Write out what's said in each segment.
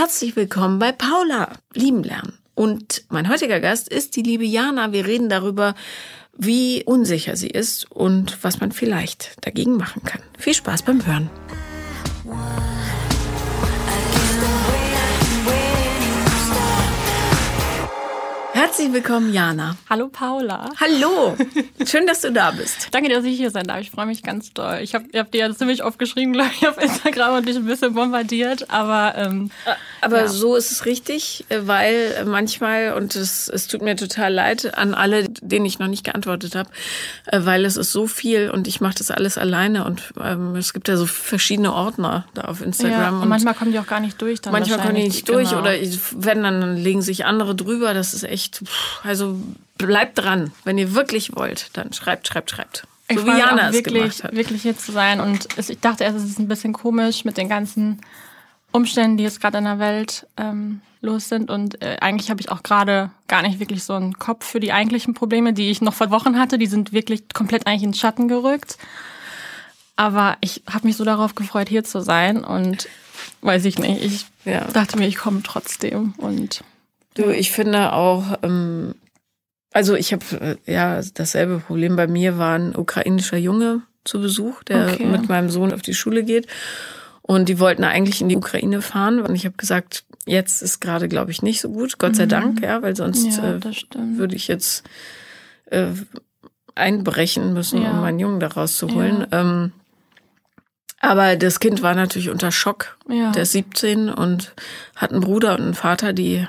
Herzlich willkommen bei Paula, lieben lernen. Und mein heutiger Gast ist die liebe Jana. Wir reden darüber, wie unsicher sie ist und was man vielleicht dagegen machen kann. Viel Spaß beim Hören. Herzlich willkommen, Jana. Hallo Paula. Hallo. Schön, dass du da bist. Danke, dass ich hier sein darf. Ich freue mich ganz doll. Ich habe hab dir ja ziemlich oft geschrieben, glaube ich, auf Instagram und dich ein bisschen bombardiert, aber ähm, aber ja. so ist es richtig, weil manchmal und es, es tut mir total leid an alle, denen ich noch nicht geantwortet habe, weil es ist so viel und ich mache das alles alleine und ähm, es gibt ja so verschiedene Ordner da auf Instagram ja, und, und manchmal kommen die auch gar nicht durch. Dann manchmal kommen die nicht durch genau. oder wenn dann legen sich andere drüber. Das ist echt also bleibt dran. Wenn ihr wirklich wollt, dann schreibt, schreibt, schreibt. So ich wie Jana es wirklich, gemacht hat. wirklich hier zu sein. Und ich dachte erst, es ist ein bisschen komisch mit den ganzen Umständen, die jetzt gerade in der Welt ähm, los sind. Und äh, eigentlich habe ich auch gerade gar nicht wirklich so einen Kopf für die eigentlichen Probleme, die ich noch vor Wochen hatte. Die sind wirklich komplett eigentlich in den Schatten gerückt. Aber ich habe mich so darauf gefreut, hier zu sein. Und weiß ich nicht, ich ja. dachte mir, ich komme trotzdem. Und Du, ich finde auch, ähm, also ich habe äh, ja dasselbe Problem. Bei mir war ein ukrainischer Junge zu Besuch, der okay. mit meinem Sohn auf die Schule geht. Und die wollten eigentlich in die Ukraine fahren. Und ich habe gesagt, jetzt ist gerade, glaube ich, nicht so gut. Gott sei mhm. Dank, ja, weil sonst ja, äh, würde ich jetzt äh, einbrechen müssen, ja. um meinen Jungen da rauszuholen. Ja. Ähm, aber das Kind war natürlich unter Schock. Ja. Der ist 17 und hat einen Bruder und einen Vater, die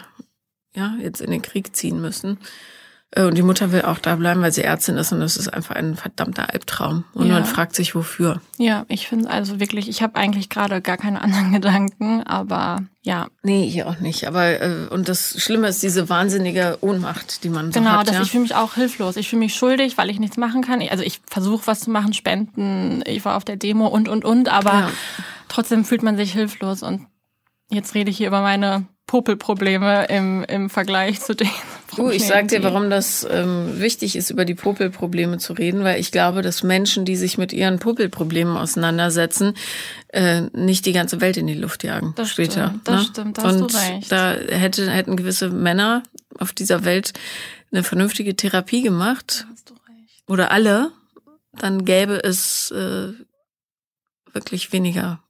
ja, jetzt in den Krieg ziehen müssen. Äh, und die Mutter will auch da bleiben, weil sie Ärztin ist und das ist einfach ein verdammter Albtraum. Und ja. man fragt sich, wofür. Ja, ich finde also wirklich, ich habe eigentlich gerade gar keine anderen Gedanken, aber ja. Nee, ich auch nicht. Aber äh, und das Schlimme ist diese wahnsinnige Ohnmacht, die man so genau, hat. Genau, ja? ich fühle mich auch hilflos. Ich fühle mich schuldig, weil ich nichts machen kann. Also ich versuche was zu machen, spenden, ich war auf der Demo und und und, aber ja. trotzdem fühlt man sich hilflos und jetzt rede ich hier über meine Popelprobleme im, im Vergleich zu den Problemen. Du, ich sag dir, warum das ähm, wichtig ist, über die Popelprobleme zu reden, weil ich glaube, dass Menschen, die sich mit ihren Popelproblemen auseinandersetzen, äh, nicht die ganze Welt in die Luft jagen das später. Stimmt, das ne? stimmt, da hast Und du recht. da hätte, hätten gewisse Männer auf dieser Welt eine vernünftige Therapie gemacht. Da hast du recht. Oder alle, dann gäbe es äh, wirklich weniger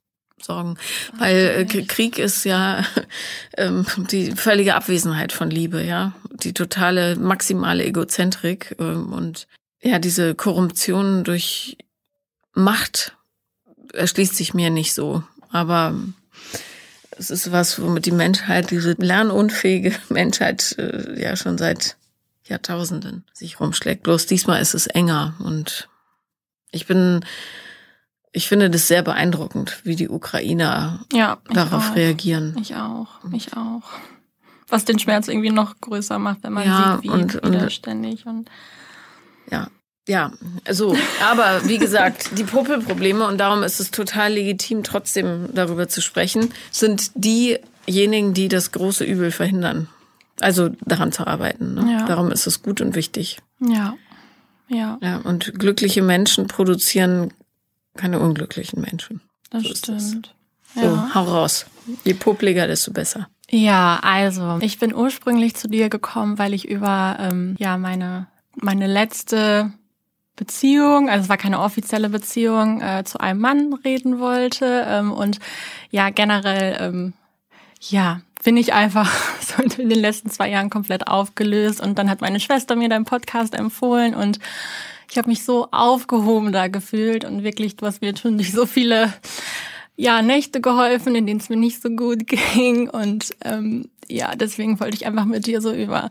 sorgen. Weil äh, Krieg ist ja ähm, die völlige Abwesenheit von Liebe, ja. Die totale maximale Egozentrik ähm, und ja, diese Korruption durch Macht erschließt sich mir nicht so. Aber es ist was, womit die Menschheit, diese lernunfähige Menschheit äh, ja schon seit Jahrtausenden sich rumschlägt. Bloß diesmal ist es enger und ich bin ich finde das sehr beeindruckend, wie die Ukrainer ja, darauf auch. reagieren. Ich auch, ich auch. Was den Schmerz irgendwie noch größer macht, wenn man ja, sieht, wie und, widerständig und, und ja. Ja, also, aber wie gesagt, die Puppelprobleme, und darum ist es total legitim, trotzdem darüber zu sprechen, sind diejenigen, die das große Übel verhindern. Also daran zu arbeiten. Ne? Ja. Darum ist es gut und wichtig. Ja. Ja. ja. Und glückliche Menschen produzieren keine unglücklichen Menschen. Das so stimmt. Das. So, ja. hau raus. Je publiger, desto besser. Ja, also ich bin ursprünglich zu dir gekommen, weil ich über ähm, ja meine meine letzte Beziehung, also es war keine offizielle Beziehung, äh, zu einem Mann reden wollte ähm, und ja generell ähm, ja bin ich einfach so in den letzten zwei Jahren komplett aufgelöst und dann hat meine Schwester mir deinen Podcast empfohlen und ich habe mich so aufgehoben da gefühlt und wirklich, du hast mir schon durch so viele ja, Nächte geholfen, in denen es mir nicht so gut ging. Und ähm, ja, deswegen wollte ich einfach mit dir so über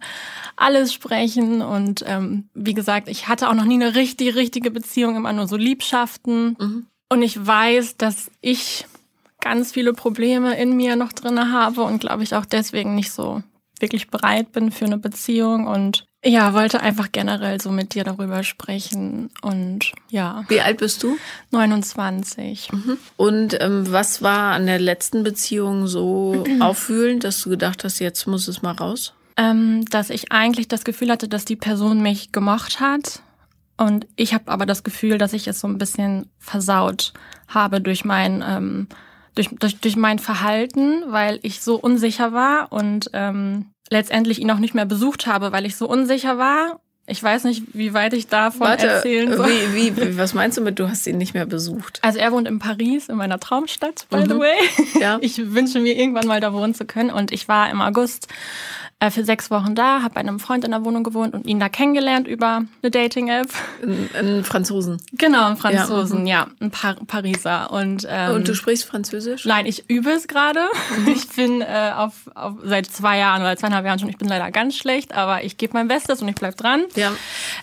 alles sprechen. Und ähm, wie gesagt, ich hatte auch noch nie eine richtig, richtige Beziehung, immer nur so Liebschaften. Mhm. Und ich weiß, dass ich ganz viele Probleme in mir noch drinne habe und glaube ich auch deswegen nicht so wirklich bereit bin für eine Beziehung und ja, wollte einfach generell so mit dir darüber sprechen und ja. Wie alt bist du? 29. Mhm. Und ähm, was war an der letzten Beziehung so auffühlend, dass du gedacht hast, jetzt muss es mal raus? Ähm, dass ich eigentlich das Gefühl hatte, dass die Person mich gemocht hat. Und ich habe aber das Gefühl, dass ich es so ein bisschen versaut habe durch mein ähm, durch, durch, durch mein Verhalten, weil ich so unsicher war und ähm, letztendlich ihn auch nicht mehr besucht habe, weil ich so unsicher war. Ich weiß nicht, wie weit ich davon Warte, erzählen soll. Wie, wie, was meinst du mit, du hast ihn nicht mehr besucht? Also er wohnt in Paris, in meiner Traumstadt, by the Mhm. way. Ja. Ich wünsche mir irgendwann mal da wohnen zu können. Und ich war im August äh, für sechs Wochen da, habe bei einem Freund in der Wohnung gewohnt und ihn da kennengelernt über eine Dating-App. Ein, Franzosen. Genau, ein Franzosen, mhm. ja, ein Par Pariser. Und, ähm, Und du sprichst Französisch? Nein, ich übe es gerade. Ich bin äh, auf, auf seit zwei Jahren oder zweieinhalb Jahren schon. Ich bin leider ganz schlecht, aber ich gebe mein Bestes und ich bleib dran. Ja.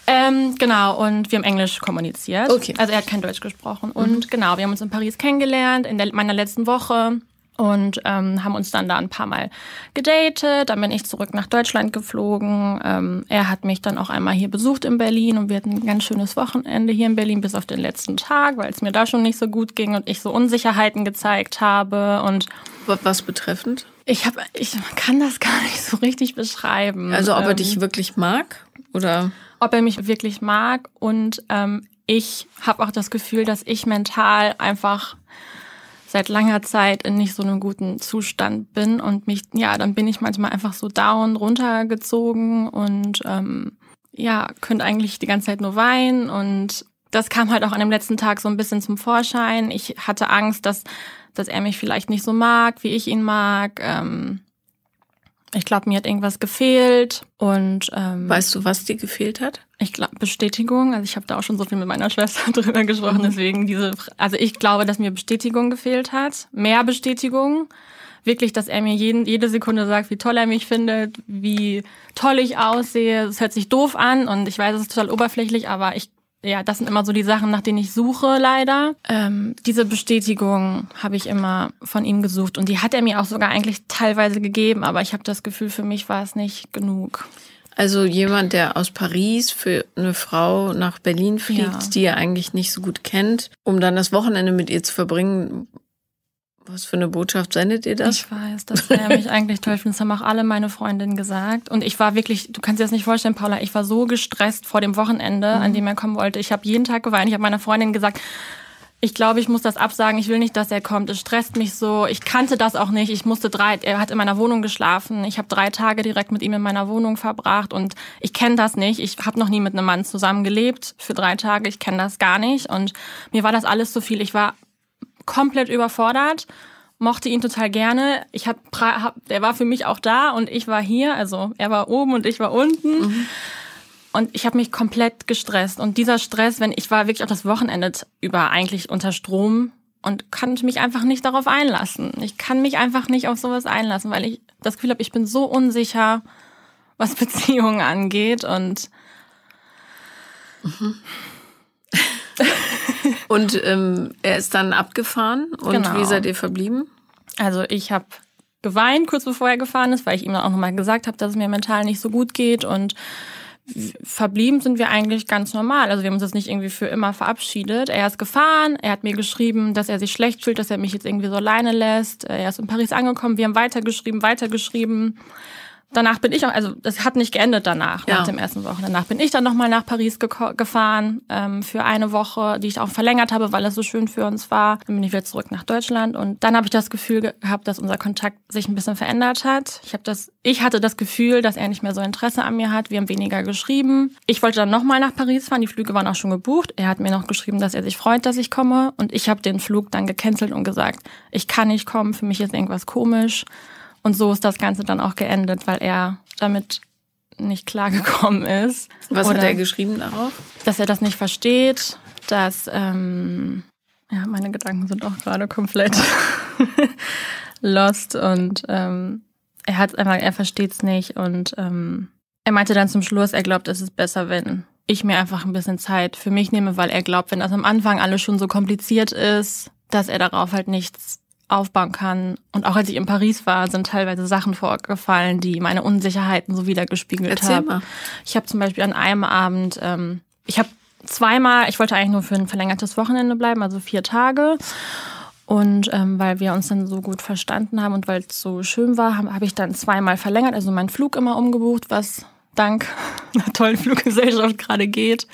Ähm, genau, und wir haben Englisch kommuniziert. Okay. Also er hat kein Deutsch gesprochen. Und genau, wir haben uns in Paris kennengelernt in der, meiner letzten Woche und ähm, haben uns dann da ein paar Mal gedatet. Dann bin ich zurück nach Deutschland geflogen. Ähm, er hat mich dann auch einmal hier besucht in Berlin und wir hatten ein ganz schönes Wochenende hier in Berlin bis auf den letzten Tag, weil es mir da schon nicht so gut ging und ich so Unsicherheiten gezeigt habe und Wa- Was betreffend? ich habe, ich kann das gar nicht so richtig beschreiben. Also ob er Ähm, dich wirklich mag? Oder? ob er mich wirklich mag und ähm, ich habe auch das Gefühl, dass ich mental einfach seit langer Zeit in nicht so einem guten Zustand bin und mich, ja, dann bin ich manchmal einfach so down, runtergezogen und ähm, ja, könnte eigentlich die ganze Zeit nur weinen und das kam halt auch an dem letzten Tag so ein bisschen zum Vorschein. Ich hatte Angst, dass, dass er mich vielleicht nicht so mag, wie ich ihn mag. Ähm, ich glaube, mir hat irgendwas gefehlt und ähm, Weißt du, was dir gefehlt hat? ich glaube Bestätigung, also ich habe da auch schon so viel mit meiner Schwester drüber gesprochen, deswegen diese also ich glaube, dass mir Bestätigung gefehlt hat, mehr Bestätigung, wirklich, dass er mir jeden, jede Sekunde sagt, wie toll er mich findet, wie toll ich aussehe. Es hört sich doof an und ich weiß, es ist total oberflächlich, aber ich ja, das sind immer so die Sachen, nach denen ich suche, leider. Ähm, diese Bestätigung habe ich immer von ihm gesucht und die hat er mir auch sogar eigentlich teilweise gegeben, aber ich habe das Gefühl, für mich war es nicht genug. Also jemand, der aus Paris für eine Frau nach Berlin fliegt, Ja. die er eigentlich nicht so gut kennt, um dann das Wochenende mit ihr zu verbringen. Was für eine Botschaft sendet ihr das? Ich weiß, dass er mich eigentlich toll. Das haben auch alle meine Freundinnen gesagt. Und ich war wirklich, du kannst dir das nicht vorstellen, Paula, ich war so gestresst vor dem Wochenende, an dem er kommen wollte. Ich habe jeden Tag geweint. Ich habe meiner Freundin gesagt, ich glaube, ich muss das absagen. Ich will nicht, dass er kommt. Es stresst mich so. Ich kannte das auch nicht. Ich musste drei, er hat in meiner Wohnung geschlafen. Ich habe drei Tage direkt mit ihm in meiner Wohnung verbracht und ich kenne das nicht. Ich habe noch nie mit einem Mann zusammen gelebt für drei Tage. Ich kenne das gar nicht und mir war das alles zu viel. Ich war komplett überfordert, mochte ihn total gerne. Ich hab, hab, er war für mich auch da und ich war hier, also er war oben und ich war unten. Und ich habe mich komplett gestresst. Und dieser Stress, wenn ich war wirklich auch das Wochenende über eigentlich unter Strom und konnte mich einfach nicht darauf einlassen. Ich kann mich einfach nicht auf sowas einlassen, weil ich das Gefühl habe, ich bin so unsicher, was Beziehungen angeht. Und Und ähm, er ist dann abgefahren. Und Genau. wie seid ihr verblieben? Also ich habe geweint, kurz bevor er gefahren ist, weil ich ihm dann auch nochmal gesagt habe, dass es mir mental nicht so gut geht. Und verblieben sind wir eigentlich ganz normal. Also wir haben uns jetzt nicht irgendwie für immer verabschiedet. Er ist gefahren, er hat mir geschrieben, dass er sich schlecht fühlt, dass er mich jetzt irgendwie so alleine lässt. Er ist in Paris angekommen, wir haben weitergeschrieben, weitergeschrieben. Danach bin ich auch, also das hat nicht geendet danach, Ja. nach dem ersten Wochen. Danach bin ich dann nochmal nach Paris geko- gefahren ähm, für eine Woche, die ich auch verlängert habe, weil es so schön für uns war. Dann bin ich wieder zurück nach Deutschland und dann habe ich das Gefühl ge- gehabt, dass unser Kontakt sich ein bisschen verändert hat. Ich habe das, ich hatte das Gefühl, dass er nicht mehr so Interesse an mir hat. Wir haben weniger geschrieben. Ich wollte dann nochmal nach Paris fahren. Die Flüge waren auch schon gebucht. Er hat mir noch geschrieben, dass er sich freut, dass ich komme und ich habe den Flug dann gecancelt und gesagt, ich kann nicht kommen. Für mich ist irgendwas komisch. Und so ist das Ganze dann auch geendet, weil er damit nicht klargekommen ist. Was hat Oder- er geschrieben darauf? Dass er das nicht versteht, dass, ähm, ja, meine Gedanken sind auch gerade komplett lost und ähm, er hat einfach, er versteht es nicht und ähm, er meinte dann zum Schluss, er glaubt, es ist besser, wenn ich mir einfach ein bisschen Zeit für mich nehme, weil er glaubt, wenn das am Anfang alles schon so kompliziert ist, dass er darauf halt nichts aufbauen kann. Und auch als ich in Paris war, sind teilweise Sachen vorgefallen, die meine Unsicherheiten so wiedergespiegelt haben. Ich habe zum Beispiel an einem Abend, ähm, ich habe zweimal, ich wollte eigentlich nur für ein verlängertes Wochenende bleiben, also vier Tage. Und ähm, weil wir uns dann so gut verstanden haben und weil es so schön war, habe hab ich dann zweimal verlängert, also meinen Flug immer umgebucht, was dank einer tollen Fluggesellschaft gerade geht.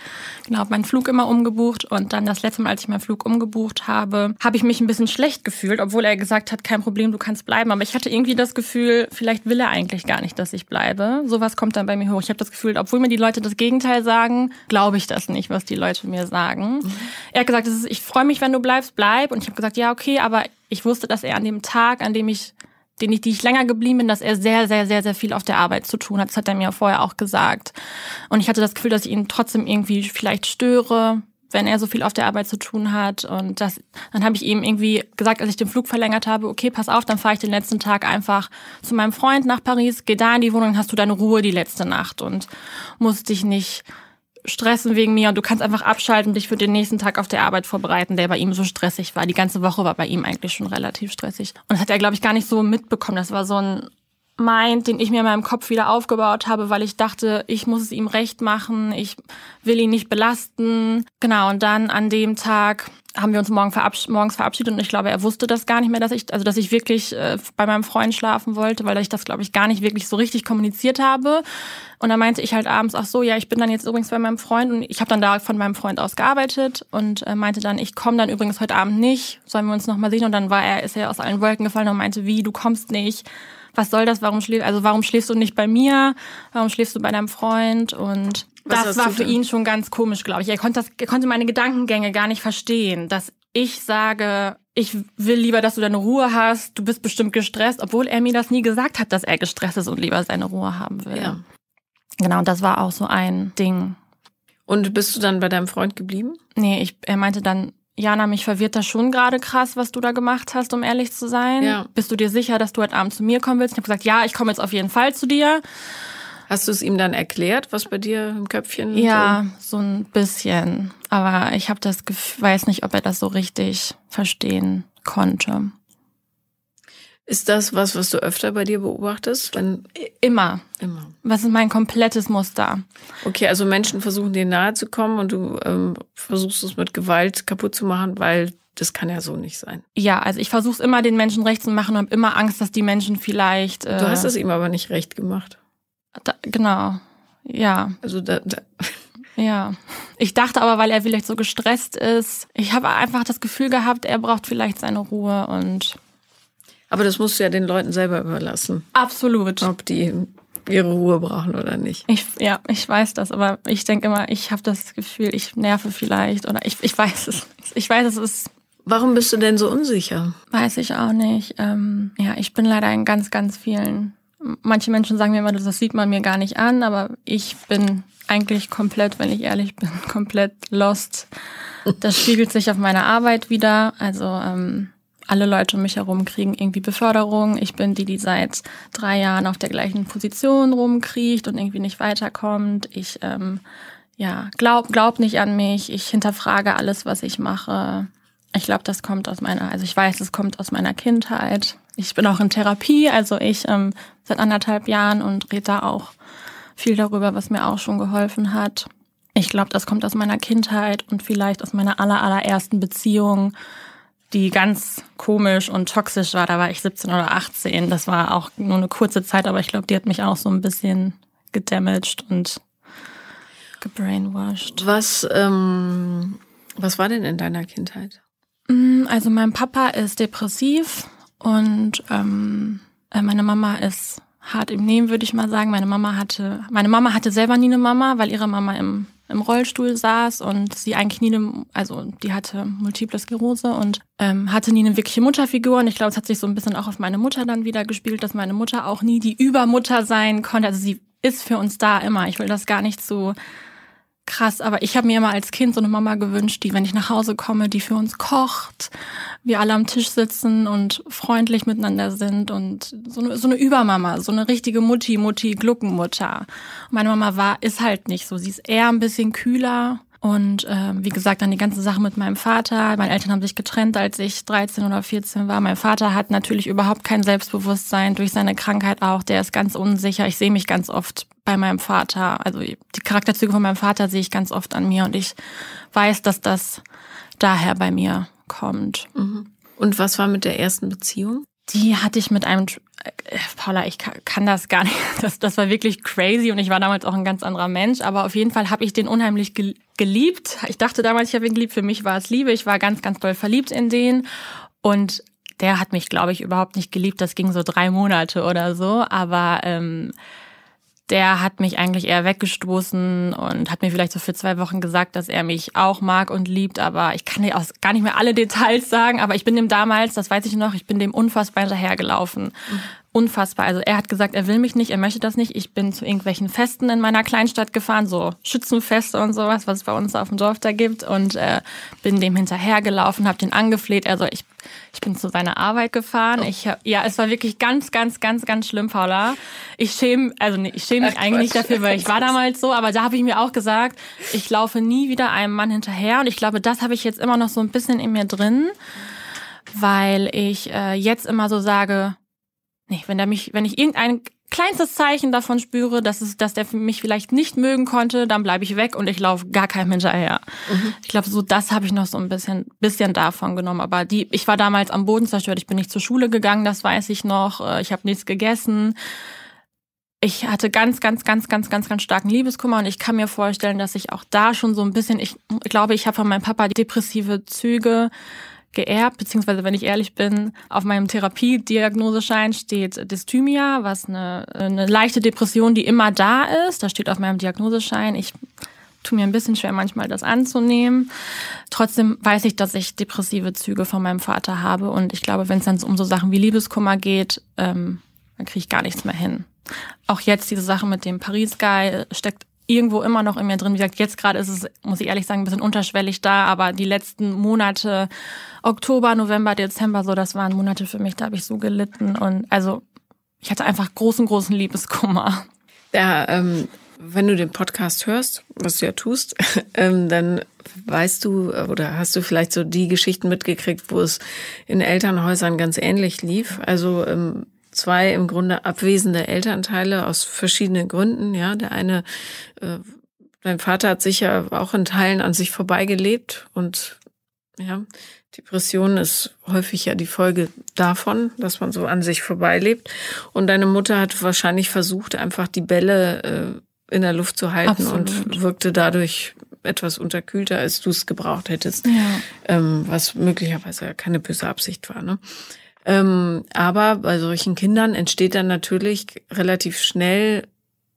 Genau, habe meinen Flug immer umgebucht und dann das letzte Mal, als ich meinen Flug umgebucht habe, habe ich mich ein bisschen schlecht gefühlt, obwohl er gesagt hat, kein Problem, du kannst bleiben. Aber ich hatte irgendwie das Gefühl, vielleicht will er eigentlich gar nicht, dass ich bleibe. Sowas kommt dann bei mir hoch. Ich habe das Gefühl, obwohl mir die Leute das Gegenteil sagen, glaube ich das nicht, was die Leute mir sagen. Mhm. Er hat gesagt, ist, ich freue mich, wenn du bleibst, bleib. Und ich habe gesagt, ja, okay, aber ich wusste, dass er an dem Tag, an dem ich den ich, die ich länger geblieben bin, dass er sehr, sehr, sehr, sehr viel auf der Arbeit zu tun hat. Das hat er mir vorher auch gesagt. Und ich hatte das Gefühl, dass ich ihn trotzdem irgendwie vielleicht störe, wenn er so viel auf der Arbeit zu tun hat. Und das, dann habe ich ihm irgendwie gesagt, als ich den Flug verlängert habe, okay, pass auf, dann fahre ich den letzten Tag einfach zu meinem Freund nach Paris, geh da in die Wohnung, hast du deine Ruhe die letzte Nacht und musst dich nicht stressen wegen mir und du kannst einfach abschalten, dich für den nächsten Tag auf der Arbeit vorbereiten, der bei ihm so stressig war. Die ganze Woche war bei ihm eigentlich schon relativ stressig. Und das hat er, glaube ich, gar nicht so mitbekommen. Das war so ein Mind, den ich mir in meinem Kopf wieder aufgebaut habe, weil ich dachte, ich muss es ihm recht machen, ich will ihn nicht belasten. Genau, und dann an dem Tag haben wir uns morgen verabsch morgens verabschiedet und ich glaube, er wusste das gar nicht mehr, dass ich, also dass ich wirklich äh, bei meinem Freund schlafen wollte, weil ich das, glaube ich, gar nicht wirklich so richtig kommuniziert habe. Und dann meinte ich halt abends, ach so, ja, ich bin dann jetzt übrigens bei meinem Freund und ich habe dann da von meinem Freund aus gearbeitet und äh, meinte dann, ich komme dann übrigens heute Abend nicht, sollen wir uns nochmal sehen? Und dann war er, ist er aus allen Wolken gefallen und meinte, wie, du kommst nicht? Was soll das? Warum schläfst, also warum schläfst du nicht bei mir? Warum schläfst du bei deinem Freund? Und was das war für ihn schon ganz komisch, glaube ich. Er konnte, das, er konnte meine Gedankengänge gar nicht verstehen, dass ich sage, ich will lieber, dass du deine Ruhe hast, du bist bestimmt gestresst, obwohl er mir das nie gesagt hat, dass er gestresst ist und lieber seine Ruhe haben will. Ja. Genau, und das war auch so ein Ding. Und bist du dann bei deinem Freund geblieben? Nee, ich, er meinte dann, Jana, mich verwirrt das schon gerade krass, was du da gemacht hast, um ehrlich zu sein. Ja. Bist du dir sicher, dass du heute Abend zu mir kommen willst? Ich habe gesagt, ja, ich komme jetzt auf jeden Fall zu dir. Hast du es ihm dann erklärt, was bei dir im Köpfchen? Ja, so, so ein bisschen. Aber ich habe das Gefühl, weiß nicht, ob er das so richtig verstehen konnte. Ist das was, was du öfter bei dir beobachtest? Wenn Immer. Immer. Was ist mein komplettes Muster? Okay, also Menschen versuchen dir nahe zu kommen und du ähm, versuchst es mit Gewalt kaputt zu machen, weil das kann ja so nicht sein. Ja, also ich versuche es immer den Menschen recht zu machen und habe immer Angst, dass die Menschen vielleicht. Äh, du hast es ihm aber nicht recht gemacht. Da, genau. Ja. Also da, da. Ja. Ich dachte aber, weil er vielleicht so gestresst ist, ich habe einfach das Gefühl gehabt, er braucht vielleicht seine Ruhe und. Aber das musst du ja den Leuten selber überlassen. Absolut. Ob die ihre Ruhe brauchen oder nicht. Ich, ja, ich weiß das, aber ich denke immer, ich habe das Gefühl, ich nerve vielleicht oder ich, ich weiß es. Ich weiß, es ist. Warum bist du denn so unsicher? Weiß ich auch nicht. Ähm, ja, ich bin leider in ganz, ganz vielen Manche Menschen sagen mir immer, das sieht man mir gar nicht an, aber ich bin eigentlich komplett, wenn ich ehrlich bin, komplett lost. Das spiegelt sich auf meiner Arbeit wieder. Also ähm, alle Leute um mich herum kriegen irgendwie Beförderung. Ich bin die, die seit drei Jahren auf der gleichen Position rumkriecht und irgendwie nicht weiterkommt. Ich ähm, ja, glaub, glaub nicht an mich. Ich hinterfrage alles, was ich mache. Ich glaube, das kommt aus meiner, also ich weiß, es kommt aus meiner Kindheit. Ich bin auch in Therapie, also ich ähm, seit anderthalb Jahren und rede da auch viel darüber, was mir auch schon geholfen hat. Ich glaube, das kommt aus meiner Kindheit und vielleicht aus meiner aller, allerersten Beziehung, die ganz komisch und toxisch war. Da war ich 17 oder 18. Das war auch nur eine kurze Zeit, aber ich glaube, die hat mich auch so ein bisschen gedamaged und gebrainwashed. Was, ähm, was war denn in deiner Kindheit? Mm, also mein Papa ist depressiv und ähm, äh, meine Mama ist hart im Nehmen, würde ich mal sagen. Meine Mama hatte, meine Mama hatte selber nie eine Mama, weil ihre Mama im, im Rollstuhl saß und sie eigentlich nie eine, also die hatte multiple Sklerose und ähm, hatte nie eine wirkliche Mutterfigur. Und ich glaube, es hat sich so ein bisschen auch auf meine Mutter dann wieder gespielt, dass meine Mutter auch nie die Übermutter sein konnte. Also sie ist für uns da immer. Ich will das gar nicht so krass, aber ich habe mir immer als Kind so eine Mama gewünscht, die, wenn ich nach Hause komme, die für uns kocht, wir alle am Tisch sitzen und freundlich miteinander sind und so eine, so eine Übermama, so eine richtige Mutti, Mutti, Gluckenmutter. Meine Mama war, ist halt nicht so. Sie ist eher ein bisschen kühler und äh, wie gesagt, dann die ganze Sache mit meinem Vater. Meine Eltern haben sich getrennt, als ich 13 oder 14 war. Mein Vater hat natürlich überhaupt kein Selbstbewusstsein durch seine Krankheit auch. Der ist ganz unsicher. Ich sehe mich ganz oft bei meinem Vater. Also die Charakterzüge von meinem Vater sehe ich ganz oft an mir und ich weiß, dass das daher bei mir kommt. Mhm. Und was war mit der ersten Beziehung? Die hatte ich mit einem, äh, Paula, ich kann das gar nicht, das, das war wirklich crazy und ich war damals auch ein ganz anderer Mensch, aber auf jeden Fall habe ich den unheimlich geliebt. Ich dachte damals, ich habe ihn geliebt, für mich war es Liebe, ich war ganz, ganz doll verliebt in den und der hat mich, glaube ich, überhaupt nicht geliebt, das ging so drei Monate oder so, aber ähm, der hat mich eigentlich eher weggestoßen und hat mir vielleicht so für zwei Wochen gesagt, dass er mich auch mag und liebt, aber ich kann dir auch gar nicht mehr alle Details sagen, aber ich bin dem damals, das weiß ich noch, ich bin dem unfassbar hinterhergelaufen. Mhm unfassbar. Also er hat gesagt, er will mich nicht, er möchte das nicht. Ich bin zu irgendwelchen Festen in meiner Kleinstadt gefahren, so Schützenfeste und sowas, was es bei uns auf dem Dorf da gibt und äh, bin dem hinterhergelaufen, habe den angefleht. Also ich, ich bin zu seiner Arbeit gefahren. Oh. Ich, ja, es war wirklich ganz, ganz, ganz, ganz schlimm, Paula. Ich schäme, also nee, ich schäme mich Ach, eigentlich nicht dafür, weil ich war damals so, aber da habe ich mir auch gesagt, ich laufe nie wieder einem Mann hinterher und ich glaube, das habe ich jetzt immer noch so ein bisschen in mir drin, weil ich äh, jetzt immer so sage, Nee, wenn der mich, wenn ich irgendein kleinstes Zeichen davon spüre, dass es, dass der mich vielleicht nicht mögen konnte, dann bleibe ich weg und ich laufe gar keinem hinterher. Mhm. Ich glaube, so das habe ich noch so ein bisschen, bisschen davon genommen. Aber die, ich war damals am Boden zerstört. Ich bin nicht zur Schule gegangen, das weiß ich noch. Äh, ich habe nichts gegessen. Ich hatte ganz, ganz, ganz, ganz, ganz, ganz starken Liebeskummer und ich kann mir vorstellen, dass ich auch da schon so ein bisschen, ich, ich glaube, ich habe von meinem Papa depressive Züge geerbt, beziehungsweise wenn ich ehrlich bin, auf meinem Therapiediagnoseschein steht Dysthymia, was eine, eine leichte Depression, die immer da ist. Da steht auf meinem Diagnoseschein. Ich tue mir ein bisschen schwer, manchmal das anzunehmen. Trotzdem weiß ich, dass ich depressive Züge von meinem Vater habe. Und ich glaube, wenn es dann um so Sachen wie Liebeskummer geht, ähm, dann kriege ich gar nichts mehr hin. Auch jetzt diese Sache mit dem Paris-Guy steckt irgendwo immer noch in mir drin. Wie gesagt, jetzt gerade ist es, muss ich ehrlich sagen, ein bisschen unterschwellig da, aber die letzten Monate, Oktober, November, Dezember, so, das waren Monate für mich, da habe ich so gelitten und also ich hatte einfach großen, großen Liebeskummer. Ja, ähm, wenn du den Podcast hörst, was du ja tust, ähm, dann weißt du oder hast du vielleicht so die Geschichten mitgekriegt, wo es in Elternhäusern ganz ähnlich lief. Also ähm, zwei im Grunde abwesende Elternteile aus verschiedenen Gründen. Ja, der eine, äh, dein Vater hat sicher auch in Teilen an sich vorbeigelebt und ja, Depression ist häufig ja die Folge davon, dass man so an sich vorbeilebt. Und deine Mutter hat wahrscheinlich versucht, einfach die Bälle äh, in der Luft zu halten Absolut. und wirkte dadurch etwas unterkühlter, als du es gebraucht hättest, ja. ähm, was möglicherweise keine böse Absicht war. Ne? Ähm, aber bei solchen Kindern entsteht dann natürlich relativ schnell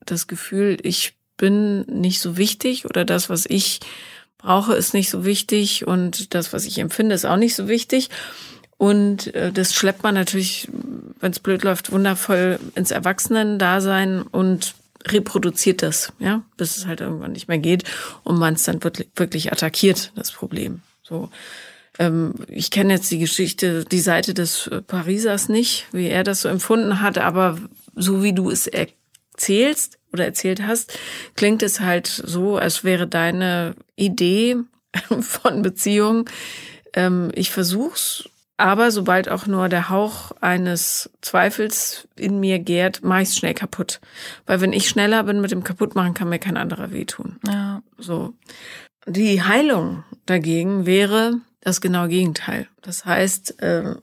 das Gefühl, ich bin nicht so wichtig oder das, was ich brauche, ist nicht so wichtig und das, was ich empfinde, ist auch nicht so wichtig. Und äh, das schleppt man natürlich, wenn es blöd läuft, wundervoll ins Erwachsenen-Dasein und reproduziert das, ja, bis es halt irgendwann nicht mehr geht und man es dann wirklich, wirklich attackiert, das Problem. So ähm, ich kenne jetzt die Geschichte, die Seite des äh, Parisers nicht, wie er das so empfunden hat, aber so wie du es erzählst oder erzählt hast, klingt es halt so, als wäre deine Idee von Beziehung, ähm, ich versuch's, aber sobald auch nur der Hauch eines Zweifels in mir gärt, mache ich schnell kaputt. Weil wenn ich schneller bin mit dem Kaputtmachen, kann mir kein anderer wehtun. Ja. So. Die Heilung dagegen wäre, das genaue Gegenteil. Das heißt, äh,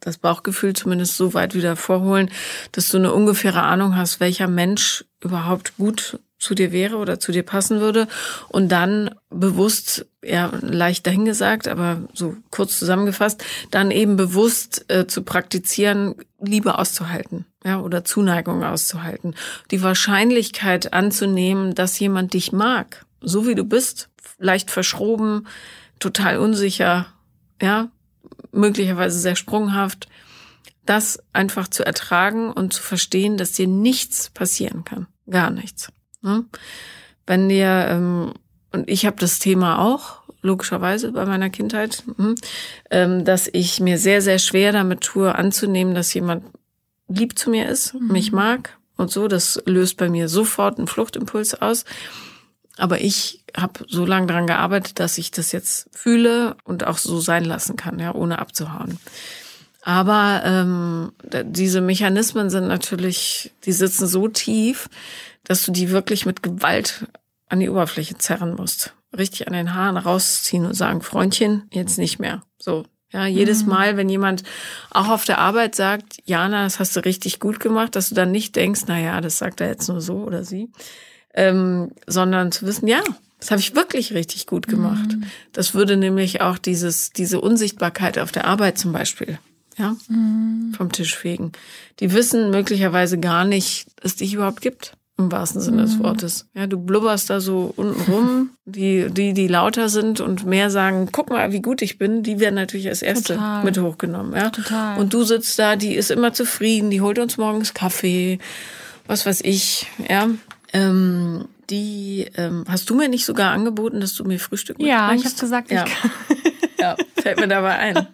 das Bauchgefühl zumindest so weit wieder vorholen, dass du eine ungefähre Ahnung hast, welcher Mensch überhaupt gut zu dir wäre oder zu dir passen würde und dann bewusst, ja, leicht dahingesagt, aber so kurz zusammengefasst, dann eben bewusst äh, zu praktizieren, Liebe auszuhalten, ja, oder Zuneigung auszuhalten. Die Wahrscheinlichkeit anzunehmen, dass jemand dich mag, so wie du bist, leicht verschroben, total unsicher, ja, möglicherweise sehr sprunghaft, das einfach zu ertragen und zu verstehen, dass dir nichts passieren kann. Gar nichts. Ne? Wenn dir, ähm, und ich habe das Thema auch, logischerweise bei meiner Kindheit, hm, ähm, dass ich mir sehr, sehr schwer damit tue, anzunehmen, dass jemand lieb zu mir ist, mhm. mich mag und so. Das löst bei mir sofort einen Fluchtimpuls aus. Aber ich habe so lange daran gearbeitet, dass ich das jetzt fühle und auch so sein lassen kann, ja, ohne abzuhauen. Aber ähm, diese Mechanismen sind natürlich, die sitzen so tief, dass du die wirklich mit Gewalt an die Oberfläche zerren musst. Richtig an den Haaren rausziehen und sagen, Freundchen, jetzt nicht mehr. So, Ja, jedes mhm. Mal, wenn jemand auch auf der Arbeit sagt, Jana, das hast du richtig gut gemacht, dass du dann nicht denkst, na ja, das sagt er jetzt nur so oder sie, ähm, sondern zu wissen, ja, das habe ich wirklich richtig gut gemacht. Mhm. Das würde nämlich auch dieses, diese Unsichtbarkeit auf der Arbeit zum Beispiel, ja, mhm. vom Tisch fegen. Die wissen möglicherweise gar nicht, dass es dich überhaupt gibt. Im wahrsten Sinne des mhm. Wortes. Ja, du blubberst da so unten rum. Die, die, die lauter sind und mehr sagen, guck mal, wie gut ich bin, die werden natürlich als Erste Total. mit hochgenommen. Ja? Total. Und du sitzt da, die ist immer zufrieden, die holt uns morgens Kaffee, was weiß ich, ja. Ähm, die ähm, hast du mir nicht sogar angeboten, dass du mir Frühstück mitbringst? Ja, ich habe gesagt, ja. ich kann. ja, fällt mir dabei ein.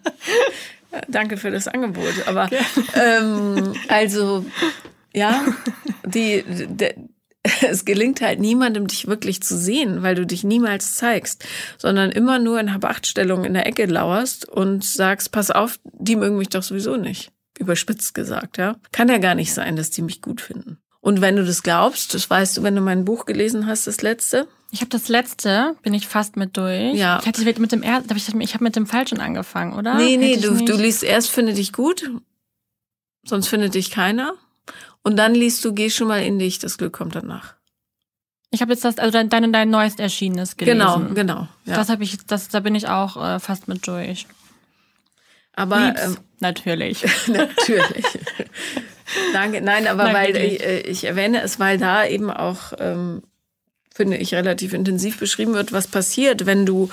Danke für das Angebot. Aber ähm, also ja, die, de, es gelingt halt niemandem, dich wirklich zu sehen, weil du dich niemals zeigst, sondern immer nur in Hab-Acht-Stellung in der Ecke lauerst und sagst, pass auf, die mögen mich doch sowieso nicht. Überspitzt gesagt, ja. Kann ja gar nicht sein, dass die mich gut finden. Und wenn du das glaubst, das weißt du, wenn du mein Buch gelesen hast, das letzte. Ich habe das letzte, bin ich fast mit durch. Ja. Ich hatte mit dem ersten, ich, ich habe mit dem falschen angefangen, oder? Nee, nee, du, du liest erst finde dich gut, sonst findet dich keiner. Und dann liest du, geh schon mal in dich, das Glück kommt danach. Ich habe jetzt das, also dein, dein, dein neuest erschienenes gelesen. Genau, genau. Ja. Das habe ich, das, da bin ich auch äh, fast mit durch. Aber ähm, natürlich. natürlich. Danke. Nein, aber Danke weil ich, äh, ich, erwähne es, weil da eben auch, ähm, finde ich, relativ intensiv beschrieben wird, was passiert, wenn du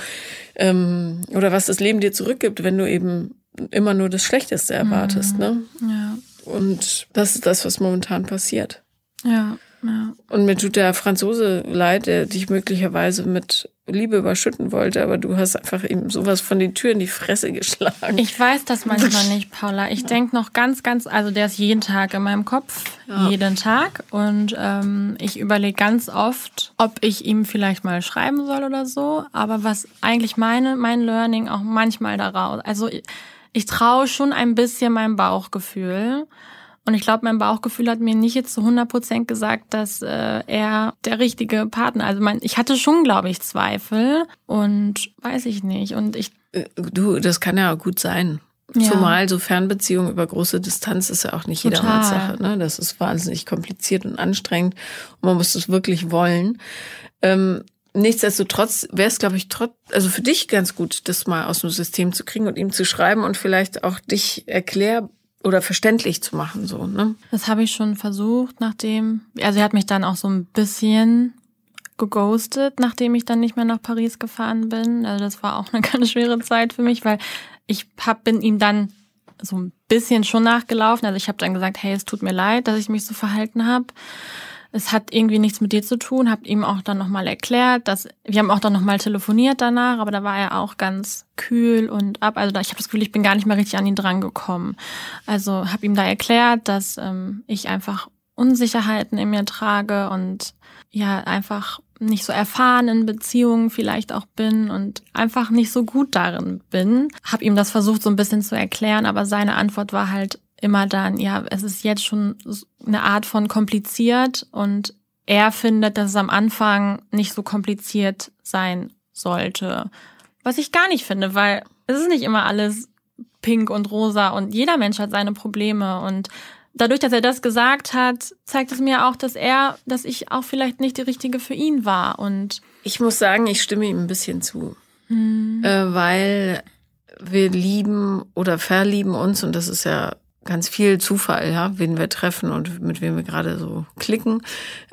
ähm, oder was das Leben dir zurückgibt, wenn du eben immer nur das Schlechteste erwartest. Mhm. Ne? Ja. Und das ist das, was momentan passiert. Ja, ja. Und mir tut der Franzose leid, der dich möglicherweise mit Liebe überschütten wollte, aber du hast einfach ihm sowas von den Türen in die Fresse geschlagen. Ich weiß das manchmal nicht, Paula. Ich ja. denke noch ganz, ganz, also der ist jeden Tag in meinem Kopf, ja. jeden Tag. Und ähm, ich überlege ganz oft, ob ich ihm vielleicht mal schreiben soll oder so. Aber was eigentlich meine, mein Learning auch manchmal daraus, also ich traue schon ein bisschen meinem Bauchgefühl. Und ich glaube, mein Bauchgefühl hat mir nicht jetzt zu 100 Prozent gesagt, dass äh, er der richtige Partner. Also mein, ich hatte schon, glaube ich, Zweifel und weiß ich nicht. Und ich äh, du, das kann ja gut sein. Ja. Zumal so Fernbeziehung über große Distanz ist ja auch nicht jedermanns Sache. Ne? Das ist wahnsinnig kompliziert und anstrengend und man muss es wirklich wollen. Ähm, Nichtsdestotrotz wäre es, glaube ich, trotz, also für dich ganz gut, das mal aus dem System zu kriegen und ihm zu schreiben und vielleicht auch dich erklär oder verständlich zu machen, so, ne? Das habe ich schon versucht, nachdem, also er hat mich dann auch so ein bisschen geghostet, nachdem ich dann nicht mehr nach Paris gefahren bin. Also das war auch eine ganz schwere Zeit für mich, weil ich hab, bin ihm dann so ein bisschen schon nachgelaufen. Also ich habe dann gesagt, hey, es tut mir leid, dass ich mich so verhalten habe es hat irgendwie nichts mit dir zu tun, hab ihm auch dann nochmal erklärt, dass wir haben auch dann nochmal telefoniert danach, aber da war er auch ganz kühl und ab. Also da, ich habe das Gefühl, ich bin gar nicht mehr richtig an ihn drangekommen. Also habe ihm da erklärt, dass ähm, ich einfach Unsicherheiten in mir trage und ja einfach nicht so erfahren in Beziehungen vielleicht auch bin und einfach nicht so gut darin bin. Hab ihm das versucht so ein bisschen zu erklären, aber seine Antwort war halt immer dann, ja, es ist jetzt schon eine Art von kompliziert und er findet, dass es am Anfang nicht so kompliziert sein sollte. Was ich gar nicht finde, weil es ist nicht immer alles pink und rosa und jeder Mensch hat seine Probleme und dadurch, dass er das gesagt hat, zeigt es mir auch, dass er, dass ich auch vielleicht nicht die richtige für ihn war und ich muss sagen, ich stimme ihm ein bisschen zu, hm. äh, weil wir lieben oder verlieben uns und das ist ja ganz viel Zufall, ja, wen wir treffen und mit wem wir gerade so klicken,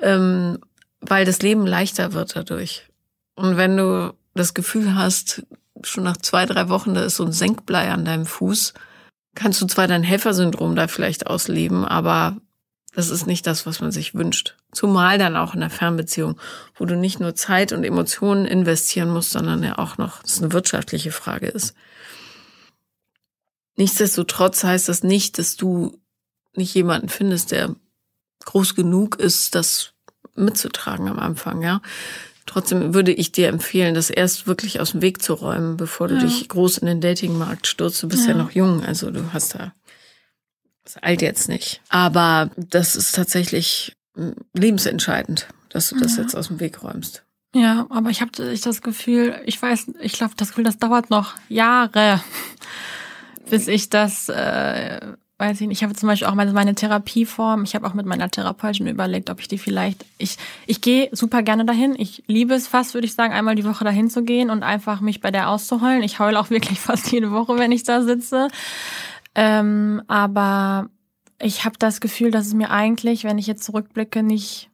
ähm, weil das Leben leichter wird dadurch. Und wenn du das Gefühl hast, schon nach zwei, drei Wochen, da ist so ein Senkblei an deinem Fuß, kannst du zwar dein Helfersyndrom da vielleicht ausleben, aber das ist nicht das, was man sich wünscht. Zumal dann auch in der Fernbeziehung, wo du nicht nur Zeit und Emotionen investieren musst, sondern ja auch noch, das eine wirtschaftliche Frage ist. Nichtsdestotrotz heißt das nicht, dass du nicht jemanden findest, der groß genug ist, das mitzutragen am Anfang, ja. Trotzdem würde ich dir empfehlen, das erst wirklich aus dem Weg zu räumen, bevor du ja. dich groß in den Datingmarkt stürzt. Du bist ja. ja noch jung, also du hast da, das eilt jetzt nicht. Aber das ist tatsächlich hm, lebensentscheidend, dass du das ja. jetzt aus dem Weg räumst. Ja, aber ich habe das Gefühl, ich weiß, ich glaube, das Gefühl, das dauert noch Jahre bis ich das, äh, weiß ich nicht, ich habe zum Beispiel auch meine, meine Therapieform, ich habe auch mit meiner Therapeutin überlegt, ob ich die vielleicht, ich, ich gehe super gerne dahin, ich liebe es fast, würde ich sagen, einmal die Woche dahin zu gehen und einfach mich bei der auszuheulen. Ich heule auch wirklich fast jede Woche, wenn ich da sitze. Ähm, aber ich habe das Gefühl, dass es mir eigentlich, wenn ich jetzt zurückblicke, nicht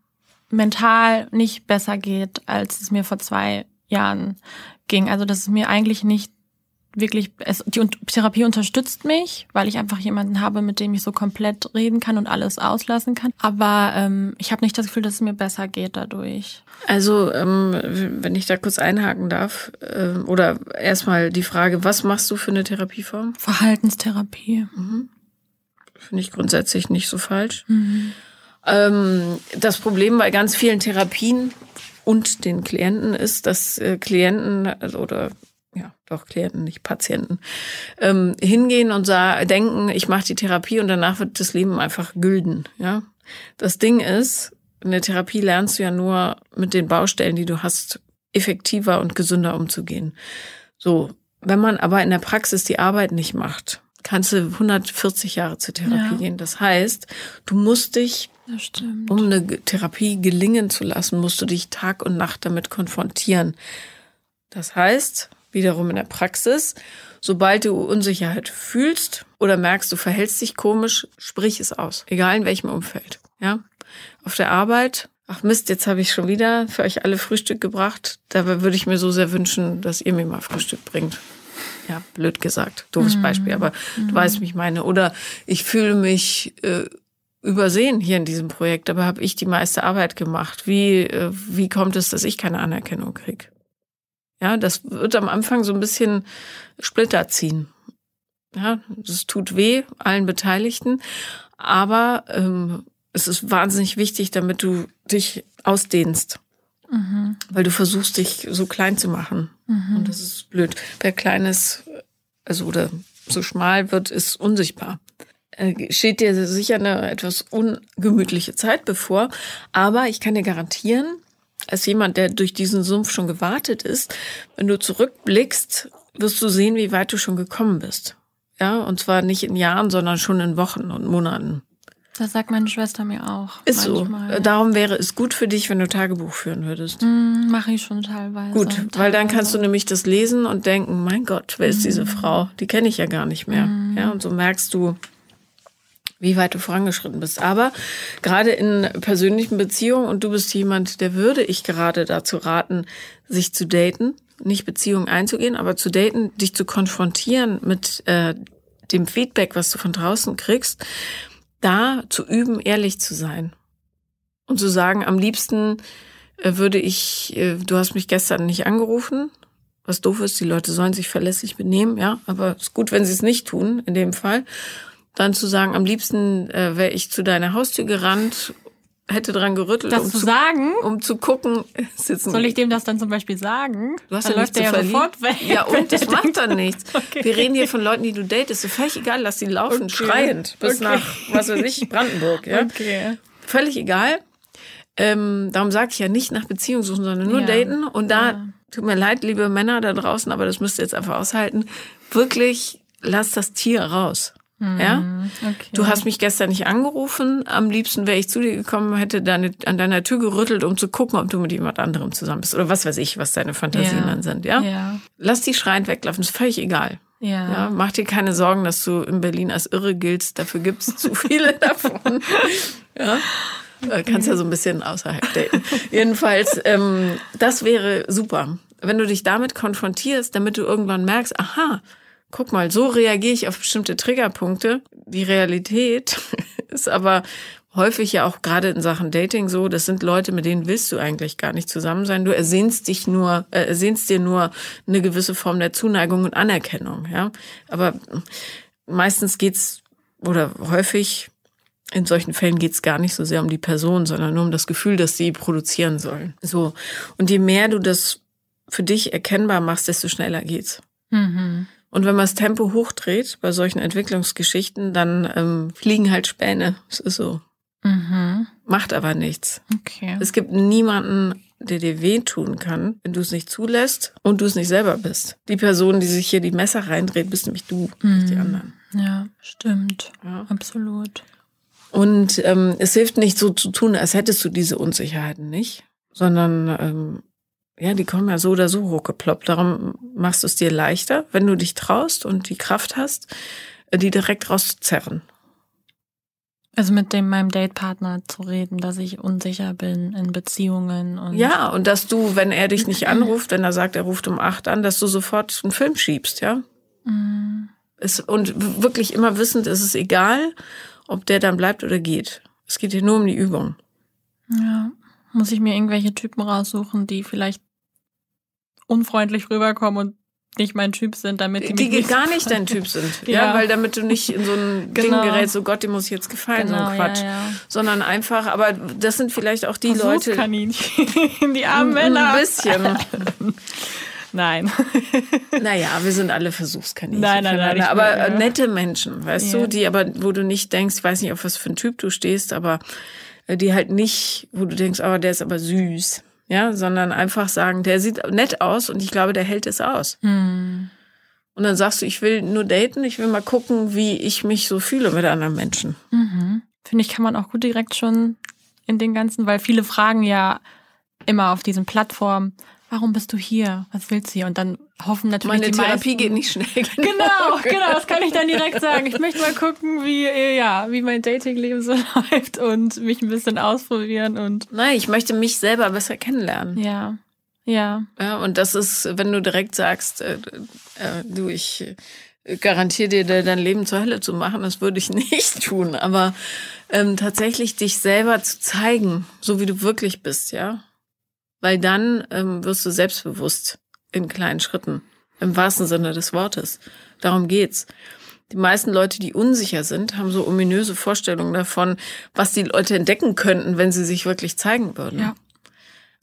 mental nicht besser geht, als es mir vor zwei Jahren ging. Also dass es mir eigentlich nicht wirklich, es, die Therapie unterstützt mich, weil ich einfach jemanden habe, mit dem ich so komplett reden kann und alles auslassen kann. Aber ähm, ich habe nicht das Gefühl, dass es mir besser geht dadurch. Also, ähm, wenn ich da kurz einhaken darf, äh, oder erstmal die Frage, was machst du für eine Therapieform? Verhaltenstherapie. Mhm. Finde ich grundsätzlich nicht so falsch. Mhm. Ähm, das Problem bei ganz vielen Therapien und den Klienten ist, dass äh, Klienten also, oder ja, doch Klienten, nicht Patienten, ähm, hingehen und sah, denken, ich mache die Therapie und danach wird das Leben einfach gülden. Ja, das Ding ist, in der Therapie lernst du ja nur mit den Baustellen, die du hast, effektiver und gesünder umzugehen. So, wenn man aber in der Praxis die Arbeit nicht macht, kannst du 140 Jahre zur Therapie ja. gehen. Das heißt, du musst dich, um eine Therapie gelingen zu lassen, musst du dich Tag und Nacht damit konfrontieren. Das heißt, wiederum in der Praxis, sobald du Unsicherheit fühlst oder merkst, du verhältst dich komisch, sprich es aus. Egal in welchem Umfeld. Ja? Auf der Arbeit, ach Mist, jetzt habe ich schon wieder für euch alle Frühstück gebracht. Dabei würde ich mir so sehr wünschen, dass ihr mir mal Frühstück bringt. Ja, blöd gesagt, doofes mhm. Beispiel, aber mhm. du weißt, wie ich meine. Oder ich fühle mich äh, übersehen hier in diesem Projekt, aber habe ich die meiste Arbeit gemacht. Wie, äh, wie kommt es, dass ich keine Anerkennung krieg? Ja, das wird am Anfang so ein bisschen Splitter ziehen. Ja, das tut weh allen Beteiligten, aber ähm, es ist wahnsinnig wichtig, damit du dich ausdehnst. Mhm. Weil du versuchst, dich so klein zu machen. Mhm. Und das ist blöd. Wer klein ist, also oder so schmal wird, ist unsichtbar. Äh, steht dir sicher eine etwas ungemütliche Zeit bevor. Aber ich kann dir garantieren, als jemand, der durch diesen Sumpf schon gewartet ist, wenn du zurückblickst, wirst du sehen, wie weit du schon gekommen bist. Ja, und zwar nicht in Jahren, sondern schon in Wochen und Monaten. Das sagt meine Schwester mir auch. Ist manchmal, so. Ja. Darum wäre es gut für dich, wenn du Tagebuch führen würdest. Mm, Mache ich schon teilweise. Gut, teilweise. weil dann kannst du nämlich das lesen und denken, mein Gott, wer ist mm. diese Frau? Die kenne ich ja gar nicht mehr. Mm. Ja, und so merkst du, wie weit du vorangeschritten bist. Aber gerade in persönlichen Beziehungen, und du bist jemand, der würde ich gerade dazu raten, sich zu daten, nicht Beziehungen einzugehen, aber zu daten, dich zu konfrontieren mit äh, dem Feedback, was du von draußen kriegst, da zu üben, ehrlich zu sein. Und zu sagen, am liebsten äh, würde ich, äh, du hast mich gestern nicht angerufen, was doof ist, die Leute sollen sich verlässlich benehmen, ja, aber es ist gut, wenn sie es nicht tun, in dem Fall dann zu sagen, am liebsten äh, wäre ich zu deiner Haustür gerannt, hätte dran gerüttelt, das um zu, sagen, um zu gucken. Soll ich dem das dann zum Beispiel sagen? Du hast dann ja läuft der ja sofort weg. Ja und das macht dann nichts. Okay. Wir reden hier von Leuten, die du datest. So völlig egal, lass die laufen, okay. schreiend bis okay. nach was weiß ich Brandenburg. Ja, okay. völlig egal. Ähm, darum sage ich ja nicht nach Beziehung suchen, sondern nur ja. daten. Und da ja. tut mir leid, liebe Männer da draußen, aber das müsst ihr jetzt einfach aushalten. Wirklich, lass das Tier raus. Ja? Mhm, okay. Du hast mich gestern nicht angerufen. Am liebsten wäre ich zu dir gekommen, hätte deine, an deiner Tür gerüttelt, um zu gucken, ob du mit jemand anderem zusammen bist. Oder was weiß ich, was deine Fantasien ja. dann sind. Ja? ja? Lass die schreiend weglaufen, ist völlig egal. Ja. ja. Mach dir keine Sorgen, dass du in Berlin als irre giltst. Dafür gibt's zu viele davon. Ja. Okay. Kannst ja so ein bisschen außerhalb daten. Jedenfalls, ähm, das wäre super. Wenn du dich damit konfrontierst, damit du irgendwann merkst, aha, guck mal, so reagiere ich auf bestimmte Triggerpunkte. Die Realität ist aber häufig ja auch gerade in Sachen Dating so, das sind Leute, mit denen willst du eigentlich gar nicht zusammen sein. Du ersehnst dich nur, äh, ersehnst dir nur eine gewisse Form der Zuneigung und Anerkennung, ja. Aber meistens geht's oder häufig in solchen Fällen geht's gar nicht so sehr um die Person, sondern nur um das Gefühl, dass sie produzieren sollen. So. Und je mehr du das für dich erkennbar machst, desto schneller geht's. Mhm. Und wenn man das Tempo hochdreht bei solchen Entwicklungsgeschichten, dann ähm, fliegen halt Späne. Das ist so. Mhm. Macht aber nichts. Okay. Es gibt niemanden, der dir wehtun kann, wenn du es nicht zulässt und du es nicht selber bist. Die Person, die sich hier die Messer reindreht, bist nämlich du, nicht die anderen. Ja, stimmt. Ja. Absolut. Und ähm, es hilft nicht so zu tun, als hättest du diese Unsicherheiten nicht, sondern ähm, ja, die kommen ja so oder so hochgeploppt. Darum machst du es dir leichter, wenn du dich traust und die Kraft hast, die direkt rauszuzerren. Also mit dem meinem Datepartner zu reden, dass ich unsicher bin in Beziehungen und Ja, und dass du, wenn er dich nicht anruft, wenn er sagt, er ruft um acht an, dass du sofort einen Film schiebst, ja? Mm, Es, und wirklich immer wissend, es ist egal, ob der dann bleibt oder geht. Es geht hier nur um die Übung. ja, muss ich mir irgendwelche Typen raussuchen, die vielleicht unfreundlich rüberkommen und nicht mein Typ sind, damit die, Die, mich gar nicht dein Typ sind. Ja, Ja. weil damit du nicht in so ein Genau. Ding gerätst, so Gott, dem muss ich jetzt gefallen, so Genau, ein Quatsch. ja, ja. Sondern einfach, aber das sind vielleicht auch die Leute. Versuchskaninchen, die armen Männer. Ein bisschen. Nein. Naja, wir sind alle Versuchskaninchen. Nein, nein, nein, Aber bin- äh, nette Menschen, weißt Ja. du, die aber, wo du nicht denkst, ich weiß nicht, auf was für ein Typ du stehst, aber äh, die halt nicht, wo du denkst, oh, der ist aber süß. Ja, sondern einfach sagen, der sieht nett aus und ich glaube, der hält es aus. Hm. Und dann sagst du, ich will nur daten, ich will mal gucken, wie ich mich so fühle mit anderen Menschen. Mhm. Finde ich, kann man auch gut direkt schon in den ganzen, weil viele fragen ja immer auf diesen Plattformen, warum bist du hier? Was willst du hier? Und dann hoffen natürlich Meine die Therapie meisten, geht nicht schnell. Genau, genau, das kann ich dann direkt sagen. Ich möchte mal gucken, wie, ja, wie mein Datingleben so läuft und mich ein bisschen ausprobieren und Nein, ich möchte mich selber besser kennenlernen. ja, ja, Ja, und das ist, wenn du direkt sagst, äh, äh, du, ich äh, garantiere dir, de- dein Leben zur Hölle zu machen, das würde ich nicht tun. Aber ähm, tatsächlich dich selber zu zeigen, so wie du wirklich bist, ja. Weil dann ähm, wirst du selbstbewusst in kleinen Schritten, im wahrsten Sinne des Wortes. Darum geht's. Die meisten Leute, die unsicher sind, haben so ominöse Vorstellungen davon, was die Leute entdecken könnten, wenn sie sich wirklich zeigen würden. ja.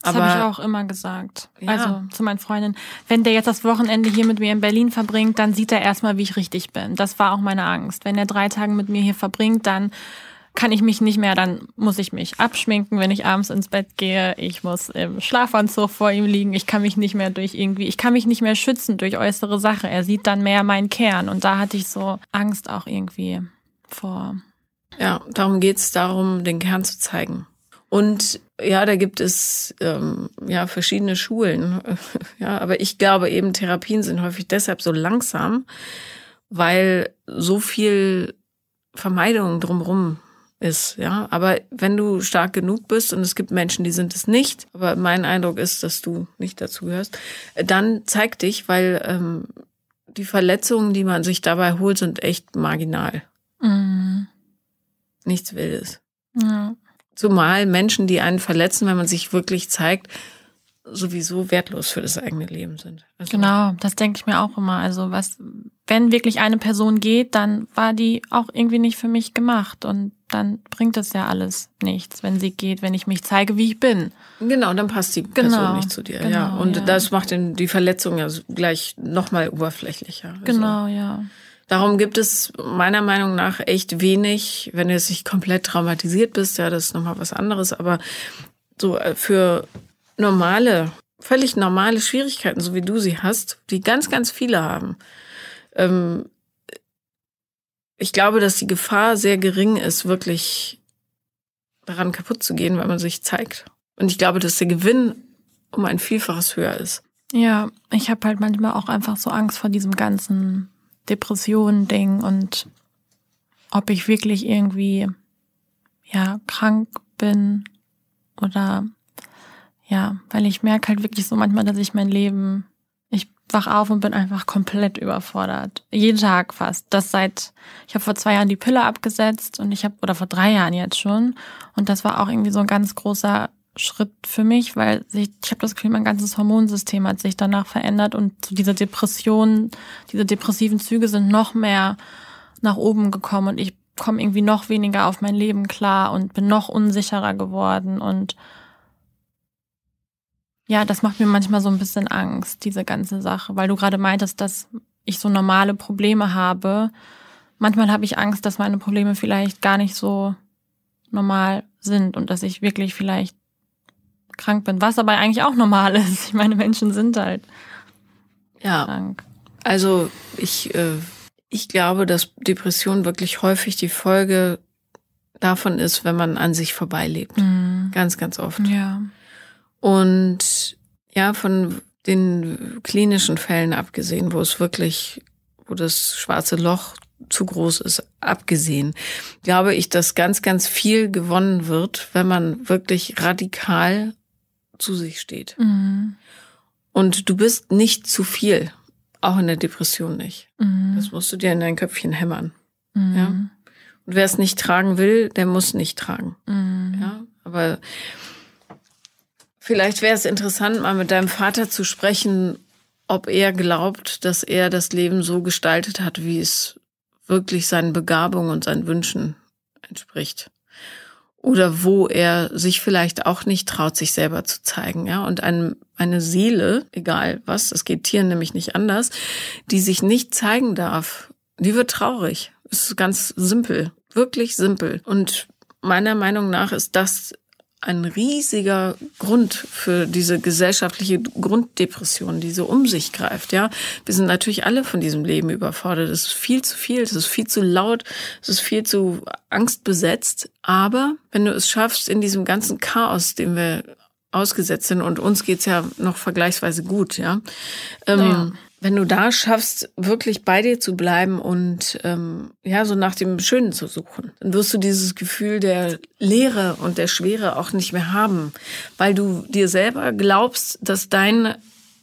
Das habe ich auch immer gesagt. Ja. Also zu meinen Freundinnen, wenn der jetzt das Wochenende hier mit mir in Berlin verbringt, dann sieht er erstmal, wie ich richtig bin. Das war auch meine Angst. Wenn er drei Tage mit mir hier verbringt, dann kann ich mich nicht mehr, dann muss ich mich abschminken, wenn ich abends ins Bett gehe. Ich muss im Schlafanzug vor ihm liegen. Ich kann mich nicht mehr durch irgendwie, ich kann mich nicht mehr schützen durch äußere Sache. Er sieht dann mehr meinen Kern. Und da hatte ich so Angst auch irgendwie vor. Ja, darum geht's darum, den Kern zu zeigen. Und ja, da gibt es ähm, ja verschiedene Schulen. ja, aber ich glaube eben, Therapien sind häufig deshalb so langsam, weil so viel Vermeidung drumherum ist, ja. Aber wenn du stark genug bist und es gibt Menschen, die sind es nicht, aber mein Eindruck ist, dass du nicht dazu gehörst, dann zeig dich, weil ähm, die Verletzungen, die man sich dabei holt, sind echt marginal. Mhm. Nichts Wildes. Ja. Zumal Menschen, die einen verletzen, wenn man sich wirklich zeigt, sowieso wertlos für das eigene Leben sind. Also, Genau, das denke ich mir auch immer. Also was, wenn wirklich eine Person geht, dann war die auch irgendwie nicht für mich gemacht und dann bringt es ja alles nichts, wenn sie geht, wenn ich mich zeige, wie ich bin. Genau, dann passt die Person Genau, nicht zu dir. genau, ja. Und ja. das macht den, die Verletzung ja gleich nochmal oberflächlicher. Also, Genau, ja. Darum gibt es meiner Meinung nach echt wenig, wenn du jetzt nicht komplett traumatisiert bist, ja, das ist nochmal was anderes, aber so äh, für normale, völlig normale Schwierigkeiten, so wie du sie hast, die ganz, ganz viele haben. Ähm, ich glaube, dass die Gefahr sehr gering ist, wirklich daran kaputt zu gehen, weil man sich zeigt. Und ich glaube, dass der Gewinn um ein Vielfaches höher ist. Ja, ich habe halt manchmal auch einfach so Angst vor diesem ganzen Depressionen-Ding und ob ich wirklich irgendwie ja krank bin oder ja, weil ich merke halt wirklich so manchmal, dass ich mein Leben, ich wach auf und bin einfach komplett überfordert. Jeden Tag fast. Das seit, ich habe vor zwei Jahren die Pille abgesetzt und ich habe, oder vor drei Jahren jetzt schon. Und das war auch irgendwie so ein ganz großer Schritt für mich, weil sich, ich habe das Gefühl, mein ganzes Hormonsystem hat sich danach verändert und so diese Depressionen, diese depressiven Züge sind noch mehr nach oben gekommen und ich komme irgendwie noch weniger auf mein Leben klar und bin noch unsicherer geworden und ja, das macht mir manchmal so ein bisschen Angst, diese ganze Sache, weil du gerade meintest, dass ich so normale Probleme habe. Manchmal habe ich Angst, dass meine Probleme vielleicht gar nicht so normal sind und dass ich wirklich vielleicht krank bin, was aber eigentlich auch normal ist. Ich meine, Menschen sind halt ja. krank. Also ich, äh, ich glaube, dass Depression wirklich häufig die Folge davon ist, wenn man an sich vorbeilebt. Mhm. Ganz, ganz oft. Ja. Und ja, von den klinischen Fällen abgesehen, wo es wirklich, wo das schwarze Loch zu groß ist, abgesehen, glaube ich, dass ganz, ganz viel gewonnen wird, wenn man wirklich radikal zu sich steht. Mhm. Und du bist nicht zu viel, auch in der Depression nicht. Mhm. Das musst du dir in dein Köpfchen hämmern. Mhm. Ja. Und wer es nicht tragen will, der muss nicht tragen. Mhm. Ja, aber vielleicht wäre es interessant, mal mit deinem Vater zu sprechen, ob er glaubt, dass er das Leben so gestaltet hat, wie es wirklich seinen Begabungen und seinen Wünschen entspricht. Oder wo er sich vielleicht auch nicht traut, sich selber zu zeigen, ja. Und ein, eine Seele, egal was, es geht Tieren nämlich nicht anders, die sich nicht zeigen darf, die wird traurig. Es ist ganz simpel, wirklich simpel. Und meiner Meinung nach ist das ein riesiger Grund für diese gesellschaftliche Grunddepression, die so um sich greift, ja. Wir sind natürlich alle von diesem Leben überfordert. Es ist viel zu viel, es ist viel zu laut, es ist viel zu angstbesetzt. Aber wenn du es schaffst, in diesem ganzen Chaos, dem wir ausgesetzt sind, und uns geht's ja noch vergleichsweise gut, ja. Ähm, Ja. Wenn du da schaffst, wirklich bei dir zu bleiben und ähm, ja, so nach dem Schönen zu suchen, dann wirst du dieses Gefühl der Leere und der Schwere auch nicht mehr haben, weil du dir selber glaubst, dass dein,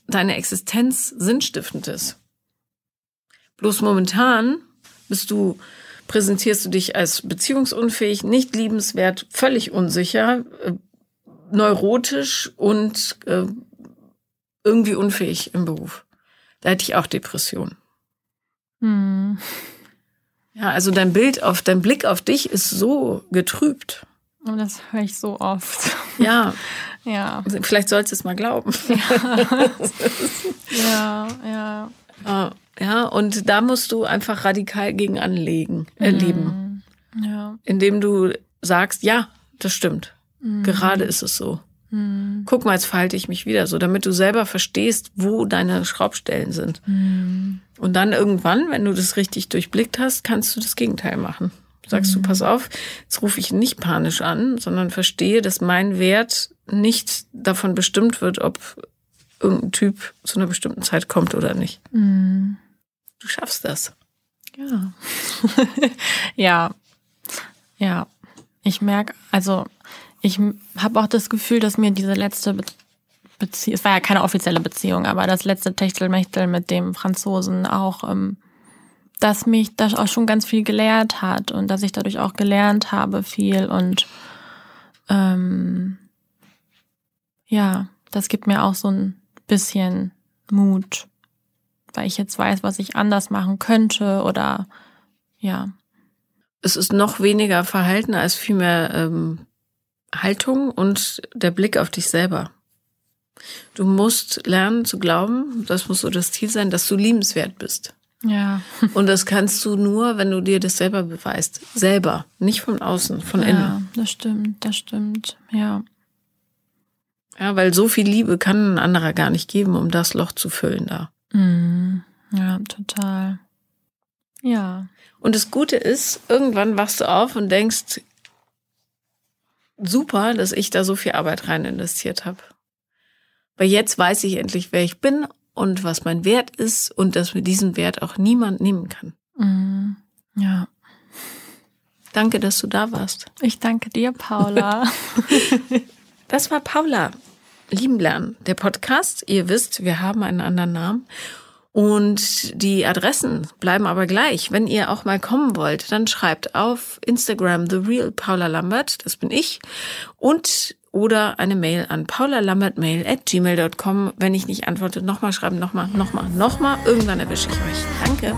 deine Existenz sinnstiftend ist. Bloß momentan bist du, präsentierst du dich als beziehungsunfähig, nicht liebenswert, völlig unsicher, äh, neurotisch und äh, irgendwie unfähig im Beruf. Da hätte ich auch Depression. Mhm. Ja, also dein Bild auf, dein Blick auf dich ist so getrübt. Und das höre ich so oft. Ja, Ja. vielleicht sollst du es mal glauben. Ja, ja. Ja, ja, und da musst du einfach radikal gegen anlegen, erleben, Mhm. Ja. indem du sagst, ja, das stimmt. Mhm. Gerade ist es so. Mhm. Guck mal, jetzt verhalte ich mich wieder so, damit du selber verstehst, wo deine Schraubstellen sind. Mhm. Und dann irgendwann, wenn du das richtig durchblickt hast, kannst du das Gegenteil machen. Sagst du, pass auf, jetzt rufe ich nicht panisch an, sondern verstehe, dass mein Wert nicht davon bestimmt wird, ob irgendein Typ zu einer bestimmten Zeit kommt oder nicht. Mhm. Du schaffst das. Ja. ja. Ja. Ich merke, also ich habe auch das Gefühl, dass mir diese letzte Be Beziehung, es war ja keine offizielle Beziehung, aber das letzte Techtelmechtel mit dem Franzosen auch, ähm, dass mich das auch schon ganz viel gelehrt hat und dass ich dadurch auch gelernt habe viel und ähm, ja, das gibt mir auch so ein bisschen Mut, weil ich jetzt weiß, was ich anders machen könnte oder ja. Es ist noch weniger Verhalten als vielmehr ähm, Haltung und der Blick auf dich selber. Du musst lernen zu glauben, das muss so das Ziel sein, dass du liebenswert bist. Ja. Und das kannst du nur, wenn du dir das selber beweist. Selber, nicht von außen, von innen. Ja, das stimmt, das stimmt. Ja. Ja, weil so viel Liebe kann ein anderer gar nicht geben, um das Loch zu füllen da. Mhm. Ja, total. Ja. Und das Gute ist, irgendwann wachst du auf und denkst, super, dass ich da so viel Arbeit rein investiert habe. Weil jetzt weiß ich endlich, wer ich bin und was mein Wert ist und dass mir diesen Wert auch niemand nehmen kann. Mhm. Ja. Danke, dass du da warst. Ich danke dir, Paula. Das war Paula. Lieben lernen, der Podcast. Ihr wisst, wir haben einen anderen Namen. Und die Adressen bleiben aber gleich. Wenn ihr auch mal kommen wollt, dann schreibt auf Instagram The Real Paula Lambert, das bin ich, und oder eine Mail an paulalambertmail at gmail.com. Wenn ich nicht antworte, nochmal schreiben, nochmal, nochmal, nochmal. Irgendwann erwische ich euch. Danke.